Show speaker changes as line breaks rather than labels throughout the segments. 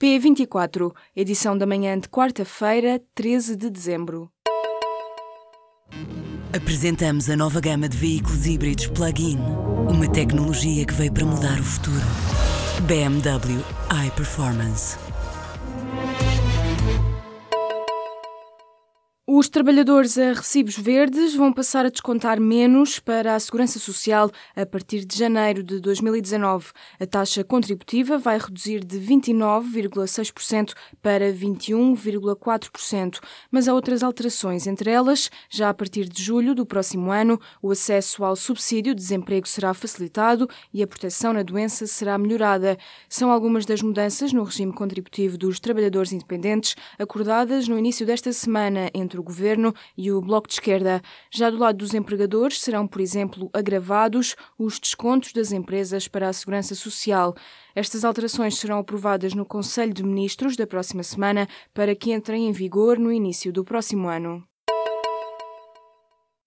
P24, edição da manhã de quarta-feira, 13 de dezembro.
Apresentamos a nova gama de veículos híbridos plug-in. Uma tecnologia que veio para mudar o futuro. BMW iPerformance.
Os trabalhadores a recibos verdes vão passar a descontar menos para a Segurança Social a partir de janeiro de 2019. A taxa contributiva vai reduzir de 29,6% para 21,4%. Mas há outras alterações, entre elas, já a partir de julho do próximo ano, o acesso ao subsídio de desemprego será facilitado e a proteção na doença será melhorada. São algumas das mudanças no regime contributivo dos trabalhadores independentes acordadas no início desta semana entre Governo e o Bloco de Esquerda. Já do lado dos empregadores, serão, por exemplo, agravados os descontos das empresas para a segurança social. Estas alterações serão aprovadas no Conselho de Ministros da próxima semana para que entrem em vigor no início do próximo ano.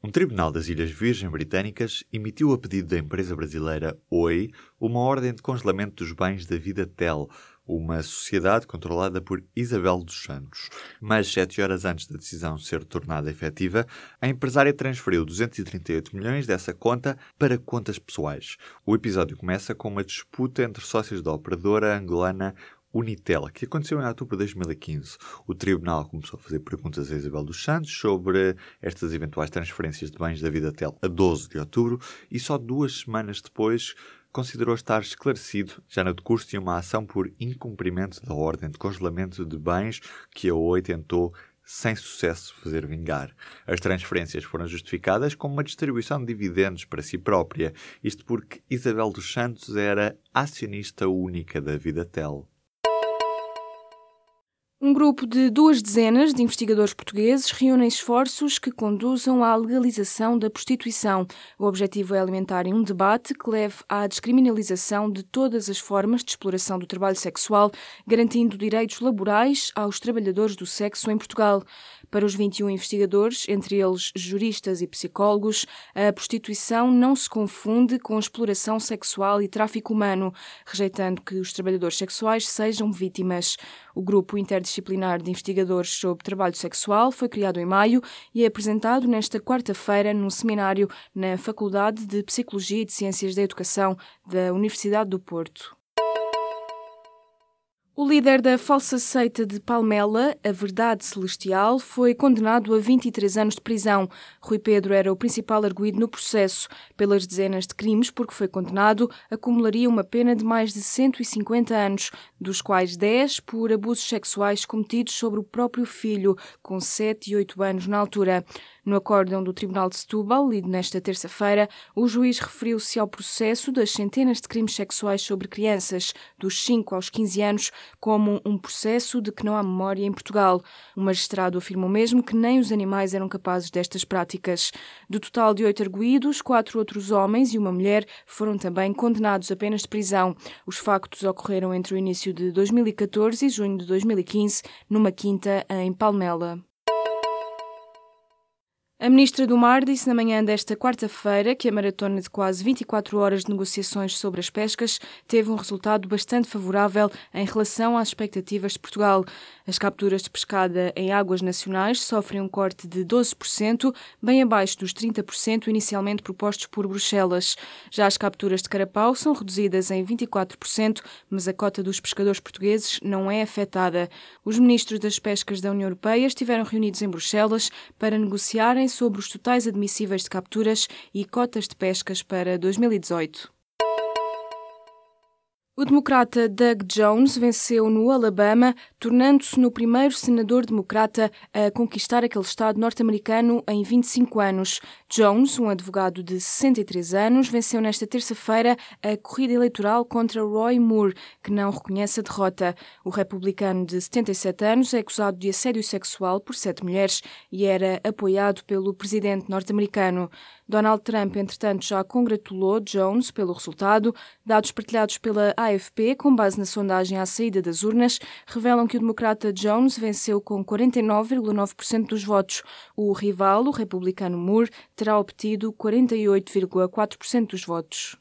Um tribunal das Ilhas Virgem Britânicas emitiu a pedido da empresa brasileira Oi uma ordem de congelamento dos bens da Vidatel, uma sociedade controlada por Isabel dos Santos. Mas sete horas antes da decisão ser tornada efetiva, a empresária transferiu 238 milhões dessa conta para contas pessoais. O episódio começa com uma disputa entre sócios da operadora angolana Unitel, que aconteceu em outubro de 2015. O tribunal começou a fazer perguntas a Isabel dos Santos sobre estas eventuais transferências de bens da Vidatel a 12 de outubro e só duas semanas depois considerou estar esclarecido, já no decurso de uma ação por incumprimento da ordem de congelamento de bens que a OI tentou sem sucesso fazer vingar. As transferências foram justificadas como uma distribuição de dividendos para si própria, isto porque Isabel dos Santos era acionista única da Vidatel.
Um grupo de duas dezenas de investigadores portugueses reúne esforços que conduzam à legalização da prostituição. O objetivo é alimentar um debate que leve à descriminalização de todas as formas de exploração do trabalho sexual, garantindo direitos laborais aos trabalhadores do sexo em Portugal. Para os 21 investigadores, entre eles juristas e psicólogos, a prostituição não se confunde com exploração sexual e tráfico humano, rejeitando que os trabalhadores sexuais sejam vítimas. O grupo interdisciplinar de investigadores sobre trabalho sexual foi criado em maio e é apresentado nesta quarta-feira num seminário na Faculdade de Psicologia e de Ciências da Educação da Universidade do Porto. O líder da falsa seita de Palmela, a Verdade Celestial, foi condenado a 23 anos de prisão. Rui Pedro era o principal arguído no processo. Pelas dezenas de crimes por que foi condenado, acumularia uma pena de mais de 150 anos, dos quais 10 por abusos sexuais cometidos sobre o próprio filho, com 7 e 8 anos na altura. No acórdão do Tribunal de Setúbal, lido nesta terça-feira, o juiz referiu-se ao processo das centenas de crimes sexuais sobre crianças, dos 5 aos 15 anos, como um processo de que não há memória em Portugal. O magistrado afirmou mesmo que nem os animais eram capazes destas práticas. Do total de oito arguídos, quatro outros homens e uma mulher foram também condenados a penas de prisão. Os factos ocorreram entre o início de 2014 e junho de 2015, numa quinta em Palmela. A Ministra do Mar disse na manhã desta quarta-feira que a maratona de quase 24 horas de negociações sobre as pescas teve um resultado bastante favorável em relação às expectativas de Portugal. As capturas de pescada em águas nacionais sofrem um corte de 12%, bem abaixo dos 30% inicialmente propostos por Bruxelas. Já as capturas de carapau são reduzidas em 24%, mas a cota dos pescadores portugueses não é afetada. Os ministros das pescas da União Europeia estiveram reunidos em Bruxelas para negociarem sobre os totais admissíveis de capturas e cotas de pescas para 2018. O democrata Doug Jones venceu no Alabama, tornando-se no primeiro senador democrata a conquistar aquele estado norte-americano em 25 anos. Jones, um advogado de 63 anos, venceu nesta terça-feira a corrida eleitoral contra Roy Moore, que não reconhece a derrota. O republicano de 77 anos é acusado de assédio sexual por sete mulheres e era apoiado pelo presidente norte-americano. Donald Trump, entretanto, já congratulou Jones pelo resultado. Dados partilhados pela AFP, com base na sondagem à saída das urnas, revelam que o democrata Jones venceu com 49,9% dos votos. O rival, o republicano Moore, terá obtido 48,4% dos votos.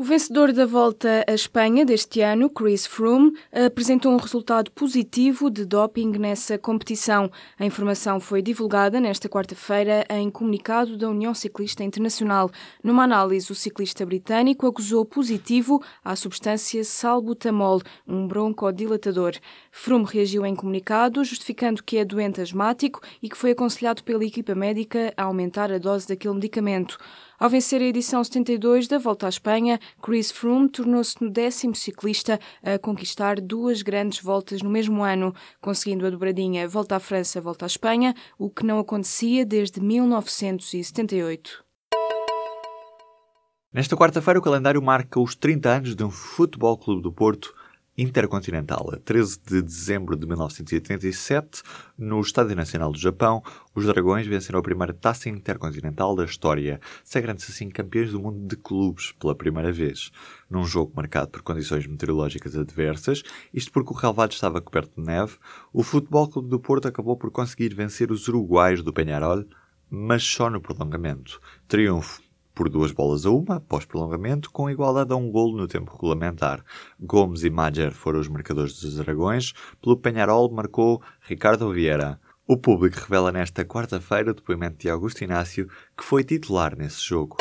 O vencedor da volta à Espanha deste ano, Chris Froome, apresentou um resultado positivo de doping nessa competição. A informação foi divulgada nesta quarta-feira em comunicado da União Ciclista Internacional. Numa análise, o ciclista britânico acusou positivo à substância salbutamol, um broncodilatador. Froome reagiu em comunicado, justificando que é doente asmático e que foi aconselhado pela equipa médica a aumentar a dose daquele medicamento. Ao vencer a edição 72 da Volta à Espanha, Chris Froome tornou-se no décimo ciclista a conquistar duas grandes voltas no mesmo ano, conseguindo a dobradinha Volta à França, Volta à Espanha, o que não acontecia desde 1978.
Nesta quarta-feira, o calendário marca os 30 anos de um Futebol Clube do Porto Intercontinental. A 13 de dezembro de 1987, no Estádio Nacional do Japão, os Dragões venceram a primeira taça intercontinental da história, sagrando-se assim campeões do mundo de clubes pela primeira vez. Num jogo marcado por condições meteorológicas adversas, isto porque o relvado estava coberto de neve, o Futebol Clube do Porto acabou por conseguir vencer os uruguaios do Penharol, mas só no prolongamento. Triunfo por duas bolas a uma, após prolongamento, com igualdade a um golo no tempo regulamentar. Gomes e Madger foram os marcadores dos Dragões, pelo Penharol marcou Ricardo Vieira. O público revela nesta quarta-feira o depoimento de Augusto Inácio, que foi titular nesse jogo.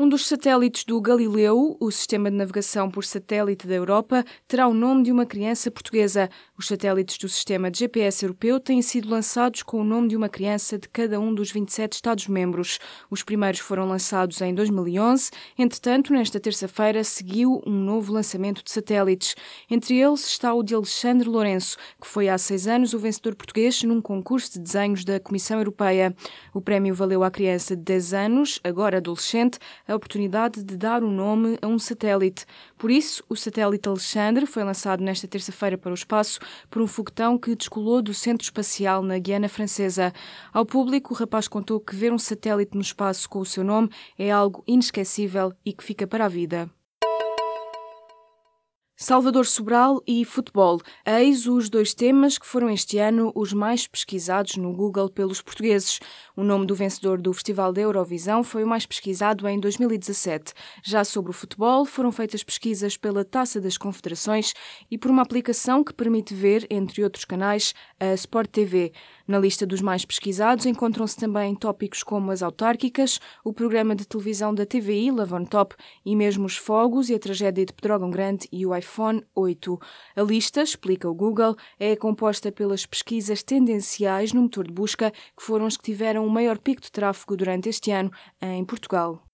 Um dos satélites do Galileu, o sistema de navegação por satélite da Europa, terá o nome de uma criança portuguesa. Os satélites do sistema de GPS europeu têm sido lançados com o nome de uma criança de cada um dos 27 Estados-membros. Os primeiros foram lançados em 2011. Entretanto, nesta terça-feira seguiu um novo lançamento de satélites. Entre eles está o de Alexandre Lourenço, que foi há seis anos o vencedor português num concurso de desenhos da Comissão Europeia. O prémio valeu à criança de 10 anos, agora adolescente, a oportunidade de dar um nome a um satélite. Por isso, o satélite Alexandre foi lançado nesta terça-feira para o espaço por um foguetão que descolou do Centro Espacial na Guiana Francesa. Ao público, o rapaz contou que ver um satélite no espaço com o seu nome é algo inesquecível e que fica para a vida. Salvador Sobral e futebol. Eis os dois temas que foram este ano os mais pesquisados no Google pelos portugueses. O nome do vencedor do Festival da Eurovisão foi o mais pesquisado em 2017. Já sobre o futebol, foram feitas pesquisas pela Taça das Confederações e por uma aplicação que permite ver, entre outros canais, a Sport TV. Na lista dos mais pesquisados encontram-se também tópicos como as autárquicas, o programa de televisão da TVI, Love on Top, e mesmo os fogos e a tragédia de Pedrógão Grande e o iPhone 8. A lista, explica o Google, é composta pelas pesquisas tendenciais no motor de busca, que foram as que tiveram o maior pico de tráfego durante este ano em Portugal.